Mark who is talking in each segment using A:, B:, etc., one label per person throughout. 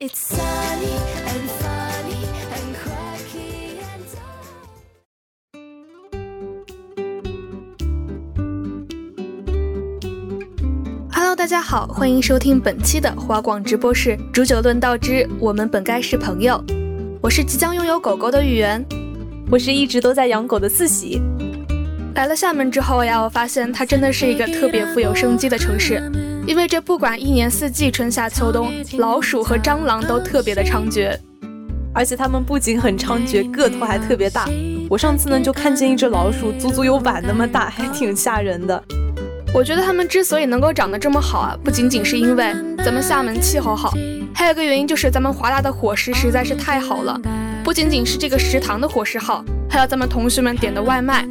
A: 大家好，欢迎收听本期的华广直播室煮酒论道之我们本该是朋友。我是即将拥有狗狗的芋圆，
B: 我是一直都在养狗的四喜。
A: 来了厦门之后呀，我发现它真的是一个特别富有生机的城市，因为这不管一年四季春夏秋冬，老鼠和蟑螂都特别的猖獗，
B: 而且它们不仅很猖獗，个头还特别大。我上次呢就看见一只老鼠，足足有碗那么大，还挺吓人的。
A: 我觉得它们之所以能够长得这么好啊，不仅仅是因为咱们厦门气候好，还有个原因就是咱们华大的伙食实在是太好了。不仅仅是这个食堂的伙食好，还有咱们同学们点的外卖，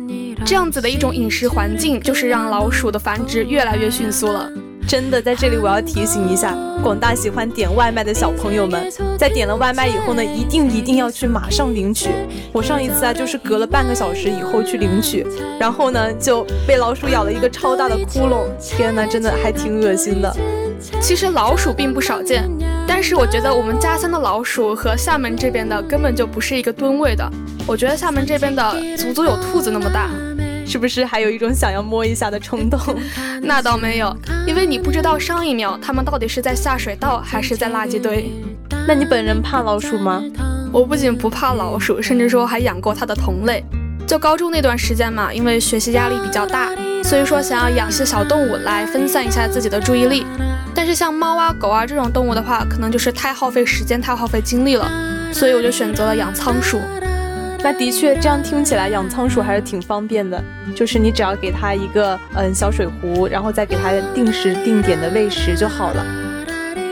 A: 这样子的一种饮食环境，就是让老鼠的繁殖越来越迅速了。
B: 真的，在这里我要提醒一下广大喜欢点外卖的小朋友们，在点了外卖以后呢，一定一定要去马上领取。我上一次啊，就是隔了半个小时以后去领取，然后呢就被老鼠咬了一个超大的窟窿。天呐，真的还挺恶心的。
A: 其实老鼠并不少见，但是我觉得我们家乡的老鼠和厦门这边的根本就不是一个吨位的。我觉得厦门这边的足足有兔子那么大。
B: 是不是还有一种想要摸一下的冲动？
A: 那倒没有，因为你不知道上一秒它们到底是在下水道还是在垃圾堆。
B: 那你本人怕老鼠吗？
A: 我不仅不怕老鼠，甚至说还养过它的同类。就高中那段时间嘛，因为学习压力比较大，所以说想要养些小动物来分散一下自己的注意力。但是像猫啊、狗啊这种动物的话，可能就是太耗费时间、太耗费精力了，所以我就选择了养仓鼠。
B: 那的确，这样听起来养仓鼠还是挺方便的。就是你只要给它一个嗯小水壶，然后再给它定时定点的喂食就好了。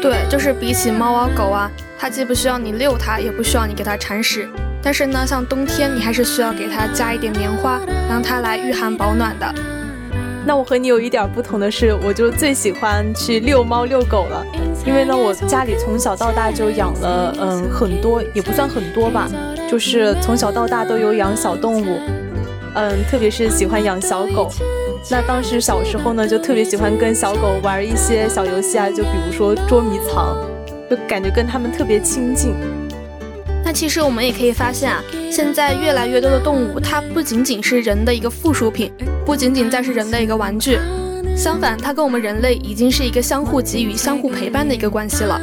A: 对，就是比起猫啊狗啊，它既不需要你遛它，也不需要你给它铲屎。但是呢，像冬天你还是需要给它加一点棉花，让它来御寒保暖的。
B: 那我和你有一点不同的是，我就最喜欢去遛猫遛狗了，因为呢，我家里从小到大就养了嗯很多，也不算很多吧。就是从小到大都有养小动物，嗯，特别是喜欢养小狗。那当时小时候呢，就特别喜欢跟小狗玩一些小游戏啊，就比如说捉迷藏，就感觉跟它们特别亲近。
A: 那其实我们也可以发现啊，现在越来越多的动物，它不仅仅是人的一个附属品，不仅仅再是人的一个玩具，相反，它跟我们人类已经是一个相互给予、相互陪伴的一个关系了。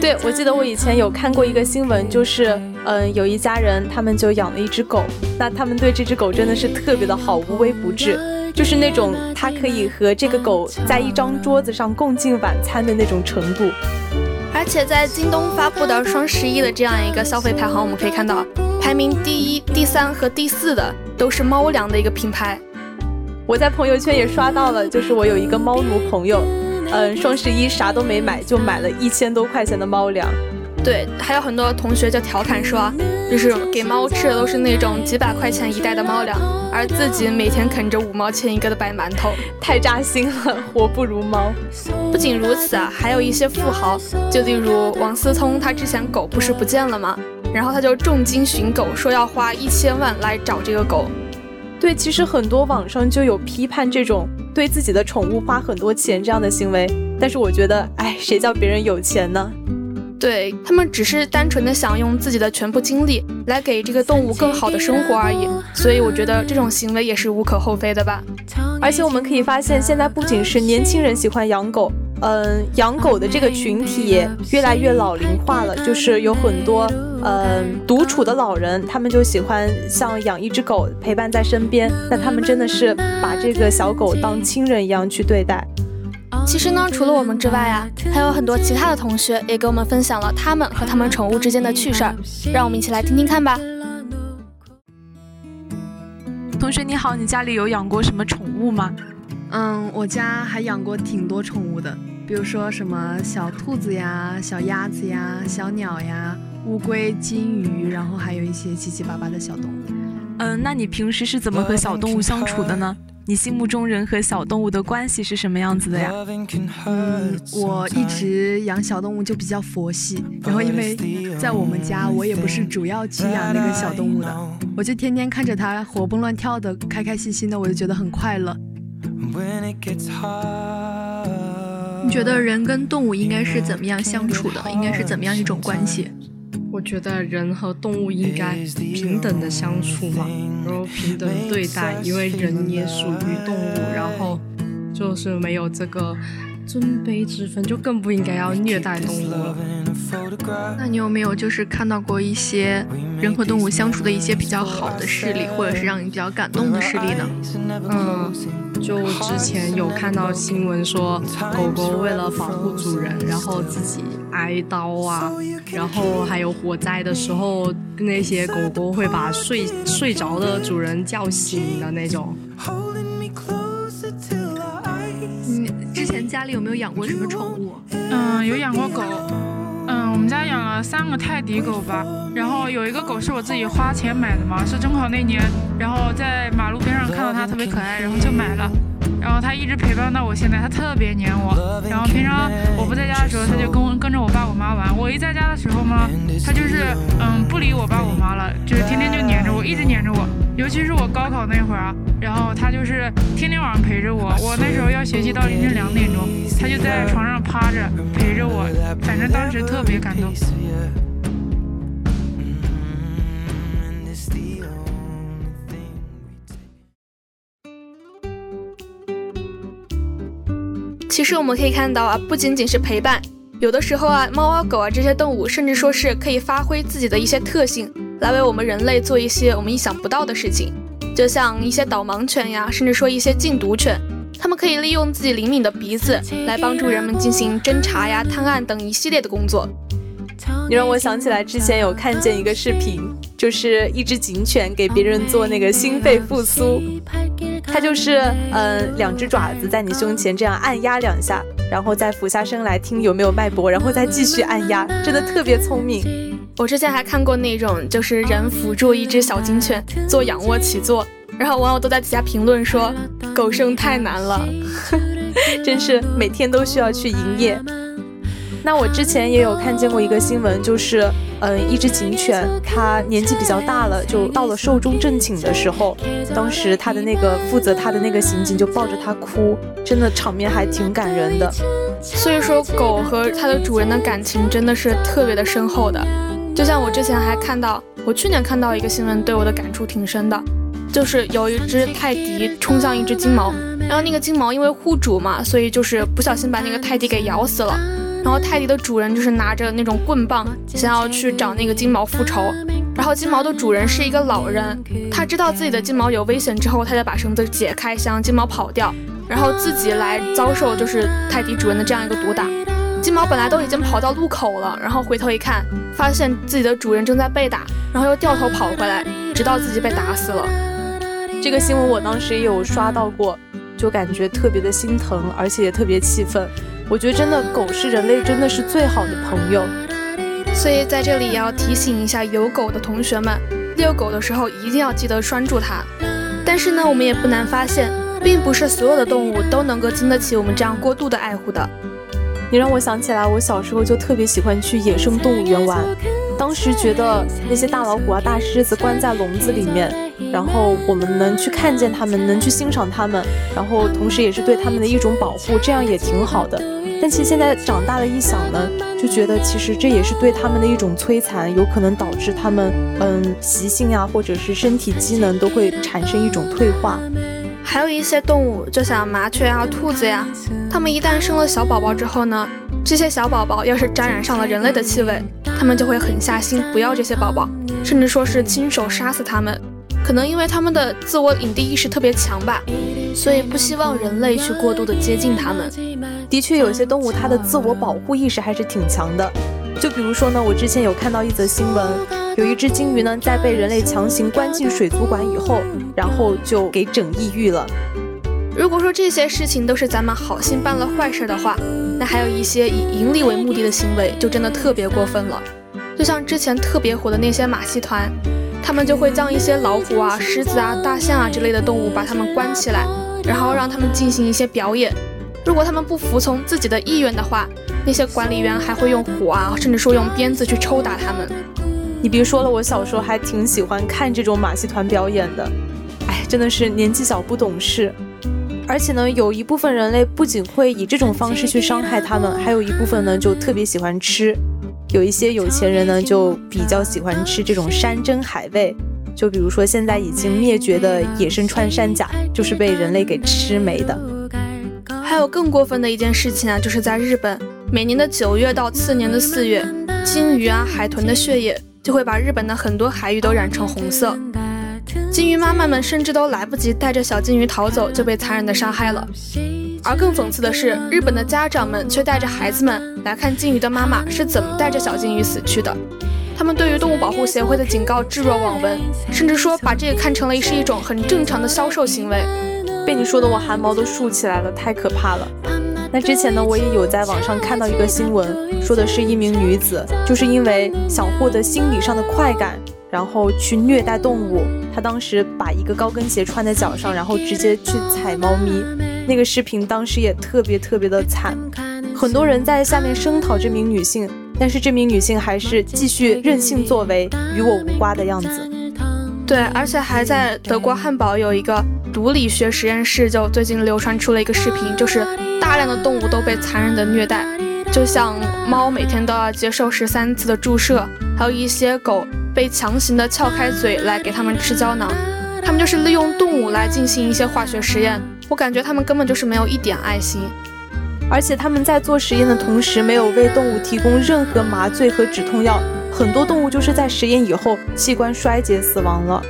B: 对，我记得我以前有看过一个新闻，就是，嗯，有一家人，他们就养了一只狗，那他们对这只狗真的是特别的好，无微不至，就是那种它可以和这个狗在一张桌子上共进晚餐的那种程度。
A: 而且在京东发布的双十一的这样一个消费排行，我们可以看到，排名第一、第三和第四的都是猫粮的一个品牌。
B: 我在朋友圈也刷到了，就是我有一个猫奴朋友。嗯，双十一啥都没买，就买了一千多块钱的猫粮。
A: 对，还有很多同学就调侃说，就是给猫吃的都是那种几百块钱一袋的猫粮，而自己每天啃着五毛钱一个的白馒头，
B: 太扎心了，活不如猫。
A: 不仅如此啊，还有一些富豪，就例如王思聪，他之前狗不是不见了吗？然后他就重金寻狗，说要花一千万来找这个狗。
B: 对，其实很多网上就有批判这种。对自己的宠物花很多钱这样的行为，但是我觉得，哎，谁叫别人有钱呢？
A: 对他们只是单纯的想用自己的全部精力来给这个动物更好的生活而已，所以我觉得这种行为也是无可厚非的吧。
B: 而且我们可以发现，现在不仅是年轻人喜欢养狗，嗯，养狗的这个群体也越来越老龄化了，就是有很多嗯独处的老人，他们就喜欢像养一只狗陪伴在身边，那他们真的是把这个小狗当亲人一样去对待。
A: 其实呢，除了我们之外啊，还有很多其他的同学也给我们分享了他们和他们宠物之间的趣事儿，让我们一起来听听看吧。
C: 同学你好，你家里有养过什么宠物吗？
D: 嗯，我家还养过挺多宠物的，比如说什么小兔子呀、小鸭子呀、小鸟呀、乌龟、金鱼，然后还有一些七七八八的小动物。
C: 嗯，那你平时是怎么和小动物相处的呢？你心目中人和小动物的关系是什么样子的呀？
D: 嗯，我一直养小动物就比较佛系，然后因为在我们家，我也不是主要去养那个小动物的，我就天天看着它活蹦乱跳的，开开心心的，我就觉得很快乐。
E: 你觉得人跟动物应该是怎么样相处的？应该是怎么样一种关系？
F: 我觉得人和动物应该平等的相处嘛，然后平等对待，因为人也属于动物，然后就是没有这个尊卑之分，就更不应该要虐待动物了。
E: 那你有没有就是看到过一些人和动物相处的一些比较好的事例，或者是让你比较感动的事例呢？
F: 嗯，就之前有看到新闻说，狗狗为了保护主人，然后自己挨刀啊，然后还有火灾的时候，那些狗狗会把睡睡着的主人叫醒的那种。
E: 家里有没有养过什么宠物？
G: 嗯，有养过狗。嗯，我们家养了三个泰迪狗吧，然后有一个狗是我自己花钱买的嘛，是中考那年，然后在马路边上看到它特别可爱，然后就买了。然后他一直陪伴到我现在，他特别黏我。然后平常我不在家的时候，他就跟跟着我爸我妈玩。我一在家的时候嘛，他就是嗯不理我爸我妈了，就是天天就黏着我，一直黏着我。尤其是我高考那会儿啊，然后他就是天天晚上陪着我。我那时候要学习到凌晨两点钟，他就在床上趴着陪着我，反正当时特别感动。
A: 其实我们可以看到啊，不仅仅是陪伴，有的时候啊，猫啊、狗啊这些动物，甚至说是可以发挥自己的一些特性，来为我们人类做一些我们意想不到的事情。就像一些导盲犬呀，甚至说一些禁毒犬，它们可以利用自己灵敏的鼻子来帮助人们进行侦查呀、探案等一系列的工作。
B: 你让我想起来之前有看见一个视频，就是一只警犬给别人做那个心肺复苏，它就是嗯两只爪子在你胸前这样按压两下，然后再俯下身来听有没有脉搏，然后再继续按压，真的特别聪明。
A: 我之前还看过那种就是人扶住一只小金犬做仰卧起坐，然后网友都在底下评论说狗生太难了，
B: 真是每天都需要去营业。那我之前也有看见过一个新闻，就是，嗯，一只警犬，它年纪比较大了，就到了寿终正寝的时候，当时它的那个负责它的那个刑警就抱着它哭，真的场面还挺感人的。
A: 所以说，狗和它的主人的感情真的是特别的深厚的。就像我之前还看到，我去年看到一个新闻，对我的感触挺深的，就是有一只泰迪冲向一只金毛，然后那个金毛因为护主嘛，所以就是不小心把那个泰迪给咬死了。然后泰迪的主人就是拿着那种棍棒，想要去找那个金毛复仇。然后金毛的主人是一个老人，他知道自己的金毛有危险之后，他就把绳子解开，想让金毛跑掉，然后自己来遭受就是泰迪主人的这样一个毒打。金毛本来都已经跑到路口了，然后回头一看，发现自己的主人正在被打，然后又掉头跑回来，直到自己被打死了。
B: 这个新闻我当时也有刷到过，就感觉特别的心疼，而且也特别气愤。我觉得真的狗是人类真的是最好的朋友，
A: 所以在这里也要提醒一下有狗的同学们，遛狗的时候一定要记得拴住它。但是呢，我们也不难发现，并不是所有的动物都能够经得起我们这样过度的爱护的。
B: 你让我想起来，我小时候就特别喜欢去野生动物园玩，当时觉得那些大老虎啊、大狮子关在笼子里面，然后我们能去看见它们，能去欣赏它们，然后同时也是对它们的一种保护，这样也挺好的。但其实现在长大了一想呢，就觉得其实这也是对它们的一种摧残，有可能导致它们嗯习性啊，或者是身体机能都会产生一种退化。
A: 还有一些动物，就像麻雀啊、兔子呀，它们一旦生了小宝宝之后呢，这些小宝宝要是沾染上了人类的气味，它们就会狠下心不要这些宝宝，甚至说是亲手杀死它们。可能因为他们的自我领地意识特别强吧，所以不希望人类去过度的接近他们。
B: 的确，有些动物它的自我保护意识还是挺强的。就比如说呢，我之前有看到一则新闻，有一只鲸鱼呢，在被人类强行关进水族馆以后，然后就给整抑郁了。
A: 如果说这些事情都是咱们好心办了坏事的话，那还有一些以盈利为目的的行为，就真的特别过分了。就像之前特别火的那些马戏团，他们就会将一些老虎啊、狮子啊、大象啊之类的动物，把它们关起来，然后让他们进行一些表演。如果他们不服从自己的意愿的话，那些管理员还会用火啊，甚至说用鞭子去抽打他们。
B: 你别说了，我小时候还挺喜欢看这种马戏团表演的。哎，真的是年纪小不懂事。而且呢，有一部分人类不仅会以这种方式去伤害他们，还有一部分呢就特别喜欢吃。有一些有钱人呢就比较喜欢吃这种山珍海味，就比如说现在已经灭绝的野生穿山甲，就是被人类给吃没的。
A: 还有更过分的一件事情啊，就是在日本。每年的九月到次年的四月，鲸鱼啊、海豚的血液就会把日本的很多海域都染成红色。鲸鱼妈妈们甚至都来不及带着小鲸鱼逃走，就被残忍的杀害了。而更讽刺的是，日本的家长们却带着孩子们来看鲸鱼的妈妈是怎么带着小鲸鱼死去的。他们对于动物保护协会的警告置若罔闻，甚至说把这个看成了是一种很正常的销售行为。
B: 被你说的我汗毛都竖起来了，太可怕了。那之前呢，我也有在网上看到一个新闻，说的是一名女子，就是因为想获得心理上的快感，然后去虐待动物。她当时把一个高跟鞋穿在脚上，然后直接去踩猫咪。那个视频当时也特别特别的惨，很多人在下面声讨这名女性，但是这名女性还是继续任性作为，与我无关的样子。
A: 对，而且还在德国汉堡有一个毒理学实验室，就最近流传出了一个视频，就是。大量的动物都被残忍的虐待，就像猫每天都要接受十三次的注射，还有一些狗被强行的撬开嘴来给他们吃胶囊，他们就是利用动物来进行一些化学实验。我感觉他们根本就是没有一点爱心，
B: 而且他们在做实验的同时没有为动物提供任何麻醉和止痛药，很多动物就是在实验以后器官衰竭死亡了。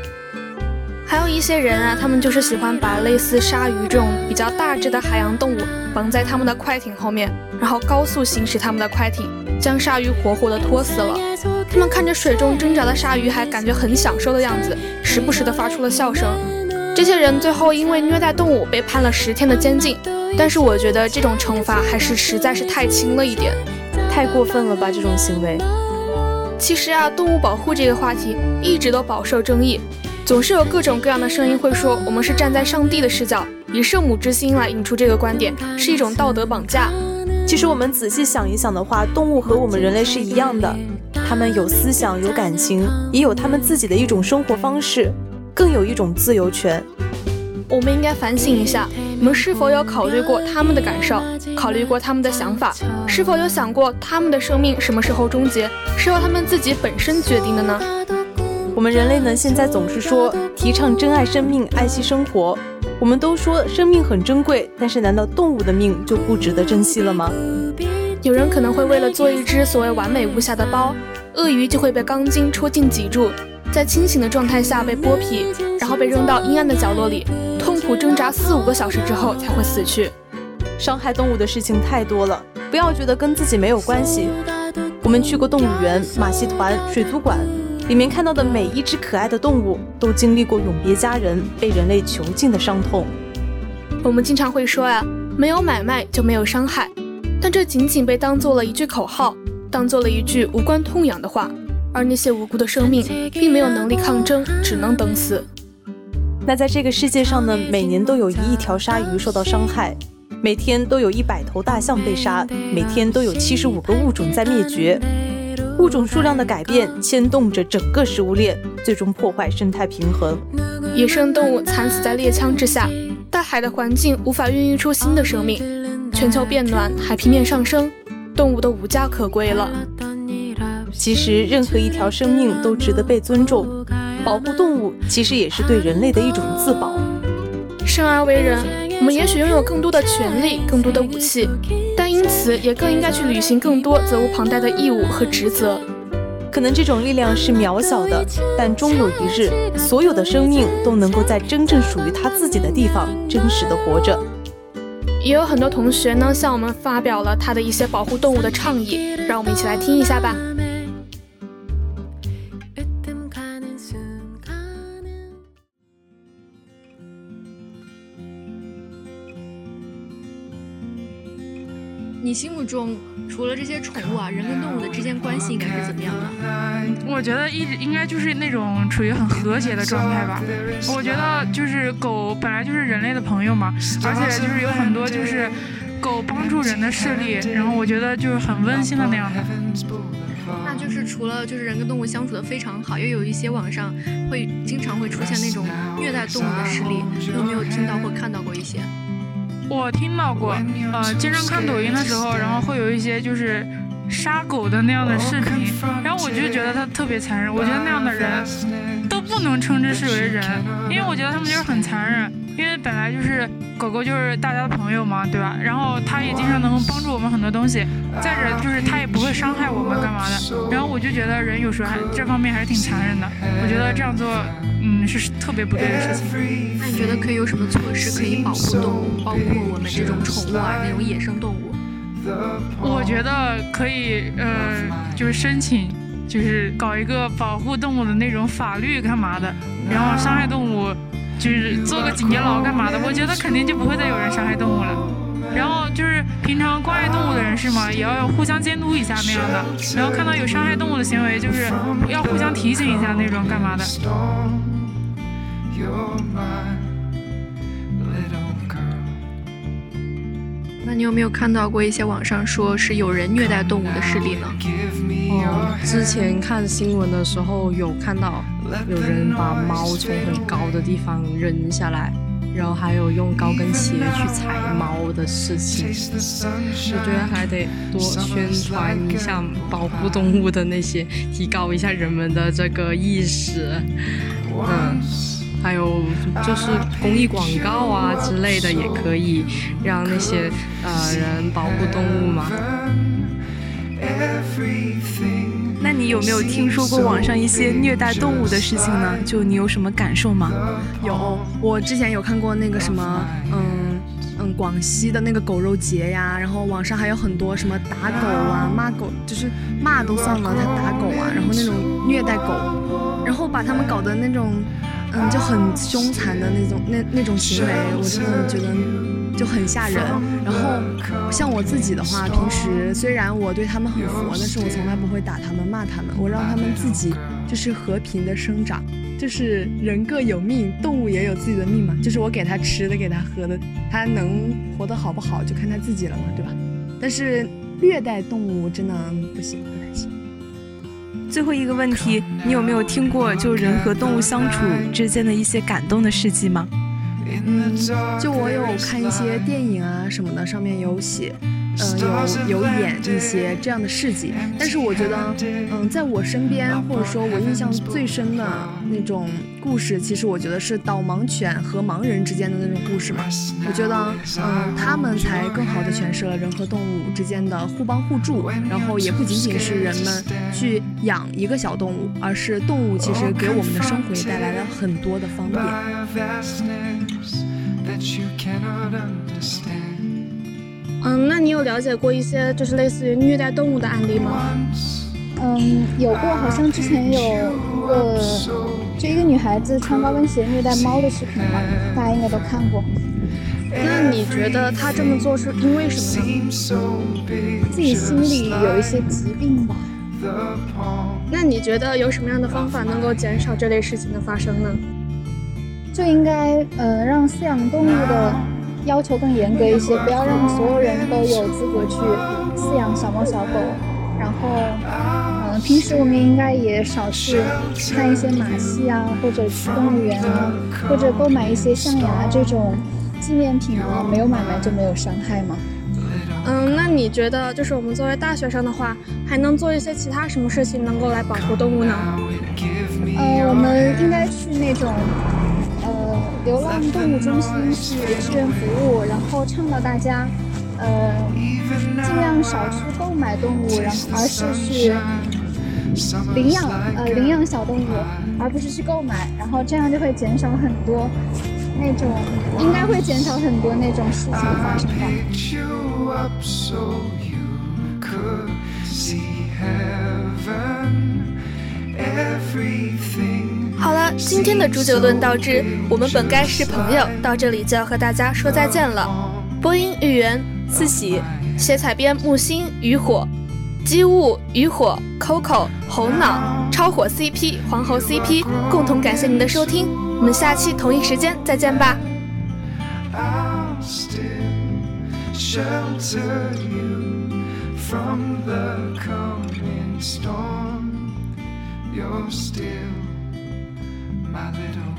A: 还有一些人啊，他们就是喜欢把类似鲨鱼这种比较大只的海洋动物绑在他们的快艇后面，然后高速行驶他们的快艇，将鲨鱼活活的拖死了。他们看着水中挣扎的鲨鱼，还感觉很享受的样子，时不时的发出了笑声。这些人最后因为虐待动物被判了十天的监禁，但是我觉得这种惩罚还是实在是太轻了一点，
B: 太过分了吧这种行为。
A: 其实啊，动物保护这个话题一直都饱受争议。总是有各种各样的声音会说，我们是站在上帝的视角，以圣母之心来引出这个观点，是一种道德绑架。
B: 其实我们仔细想一想的话，动物和我们人类是一样的，它们有思想、有感情，也有它们自己的一种生活方式，更有一种自由权。
A: 我们应该反省一下，我们是否有考虑过他们的感受，考虑过他们的想法，是否有想过他们的生命什么时候终结，是由他们自己本身决定的呢？
B: 我们人类呢，现在总是说提倡珍爱生命、爱惜生活。我们都说生命很珍贵，但是难道动物的命就不值得珍惜了吗？
A: 有人可能会为了做一只所谓完美无瑕的包，鳄鱼就会被钢筋戳进脊柱，在清醒的状态下被剥皮，然后被扔到阴暗的角落里，痛苦挣扎四五个小时之后才会死去。
B: 伤害动物的事情太多了，不要觉得跟自己没有关系。我们去过动物园、马戏团、水族馆。里面看到的每一只可爱的动物，都经历过永别家人、被人类囚禁的伤痛。
A: 我们经常会说呀，没有买卖就没有伤害，但这仅仅被当做了一句口号，当做了一句无关痛痒的话。而那些无辜的生命，并没有能力抗争，只能等死。
B: 那在这个世界上呢，每年都有一亿条鲨鱼受到伤害，每天都有一百头大象被杀，每天都有七十五个物种在灭绝。物种数量的改变牵动着整个食物链，最终破坏生态平衡。
A: 野生动物惨死在猎枪之下，大海的环境无法孕育出新的生命。全球变暖，海平面上升，动物都无家可归了。
B: 其实，任何一条生命都值得被尊重。保护动物，其实也是对人类的一种自保。
A: 生而为人，我们也许拥有更多的权利、更多的武器，但因此也更应该去履行更多责无旁贷的义务和职责。
B: 可能这种力量是渺小的，但终有一日，所有的生命都能够在真正属于他自己的地方真实的活着。
A: 也有很多同学呢，向我们发表了他的一些保护动物的倡议，让我们一起来听一下吧。
E: 心目中除了这些宠物啊，人跟动物的之间关系应该是怎么样的？
G: 我觉得一直应该就是那种处于很和谐的状态吧。我觉得就是狗本来就是人类的朋友嘛，而且就是有很多就是狗帮助人的事例，然后我觉得就是很温馨的那样的。
E: 那就是除了就是人跟动物相处的非常好，也有一些网上会经常会出现那种虐待动物的事例，你有没有听到或看到过一些？
G: 我听到过，呃，经常看抖音的时候，然后会有一些就是杀狗的那样的视频，然后我就觉得他特别残忍。我觉得那样的人都不能称之是为人，因为我觉得他们就是很残忍。因为本来就是狗狗就是大家的朋友嘛，对吧？然后它也经常能帮助我们很多东西，再者就是它也不会伤害我们干嘛的。然后我就觉得人有时候还这方面还是挺残忍的。我觉得这样做。嗯，是特别不对的事情。
E: 那你觉得可以有什么措施可以保护动物，包括我们这种宠物啊，那种野生动物？
G: 我觉得可以，呃，就是申请，就是搞一个保护动物的那种法律干嘛的，然后伤害动物，就是做个几年牢干嘛的。我觉得肯定就不会再有人伤害动物了。然后就是平常关爱动物的人士嘛，也要互相监督一下那样的。然后看到有伤害动物的行为，就是要互相提醒一下那种干嘛的。
E: 那你有没有看到过一些网上说是有人虐待动物的事例呢？
F: 哦，之前看新闻的时候有看到有人把猫从很高的地方扔下来，然后还有用高跟鞋去踩猫的事情。我觉得还得多宣传一下保护动物的那些，提高一下人们的这个意识。嗯。还有就是公益广告啊之类的，也可以让那些呃人保护动物嘛。
C: 那你有没有听说过网上一些虐待动物的事情呢？就你有什么感受吗？
D: 有，我之前有看过那个什么，嗯嗯，广西的那个狗肉节呀，然后网上还有很多什么打狗啊、骂狗，就是骂都算了，他打狗啊，然后那种虐待狗，然后把他们搞得那种。嗯，就很凶残的那种那那种行为，我真的觉得就很吓人。然后像我自己的话，平时虽然我对他们很佛，但是我从来不会打他们、骂他们，我让他们自己就是和平的生长。就是人各有命，动物也有自己的命嘛。就是我给它吃的，给它喝的，它能活得好不好，就看它自己了嘛，对吧？但是虐待动物真的不行。
C: 最后一个问题，你有没有听过就人和动物相处之间的一些感动的事迹吗？
D: 嗯，就我有看一些电影啊什么的，上面有写。嗯，有有演一些这样的事迹，但是我觉得，嗯，在我身边或者说我印象最深的那种故事，其实我觉得是导盲犬和盲人之间的那种故事嘛。我觉得，嗯，他们才更好的诠释了人和动物之间的互帮互助，然后也不仅仅是人们去养一个小动物，而是动物其实给我们的生活也带来了很多的方便。
A: 嗯，那你有了解过一些就是类似于虐待动物的案例吗？
H: 嗯，有过，好像之前有一个，就一个女孩子穿高跟鞋虐待猫的视频吧，大家应该都看过。
A: 那你觉得她这么做是因为什么呢？
H: 自己心里有一些疾病吧。
A: 那你觉得有什么样的方法能够减少这类事情的发生呢？
H: 就应该呃让饲养动物的。要求更严格一些，不要让所有人都有资格去饲养小猫小狗。然后，嗯，平时我们应该也少去看一些马戏啊，或者去动物园啊，或者购买一些象牙这种纪念品啊。没有买卖就没有伤害吗？
A: 嗯，那你觉得，就是我们作为大学生的话，还能做一些其他什么事情能够来保护动物呢？
H: 呃，我们应该去那种，呃。流浪动物中心是志愿服务，然后倡导大家，呃，尽量少去购买动物，然后而是去领养，呃，领养小动物，而不是去购买，然后这样就会减少很多那种，应该会减少很多那种事情发生吧。
A: 好了，今天的煮酒论到这，我们本该是朋友，到这里就要和大家说再见了。播音玉圆、
B: 四喜、
A: 写彩编木星、渔火、机务、渔火、Coco、猴脑、超火 CP、黄喉 CP，共同感谢您的收听，我们下期同一时间再见吧。you're still my little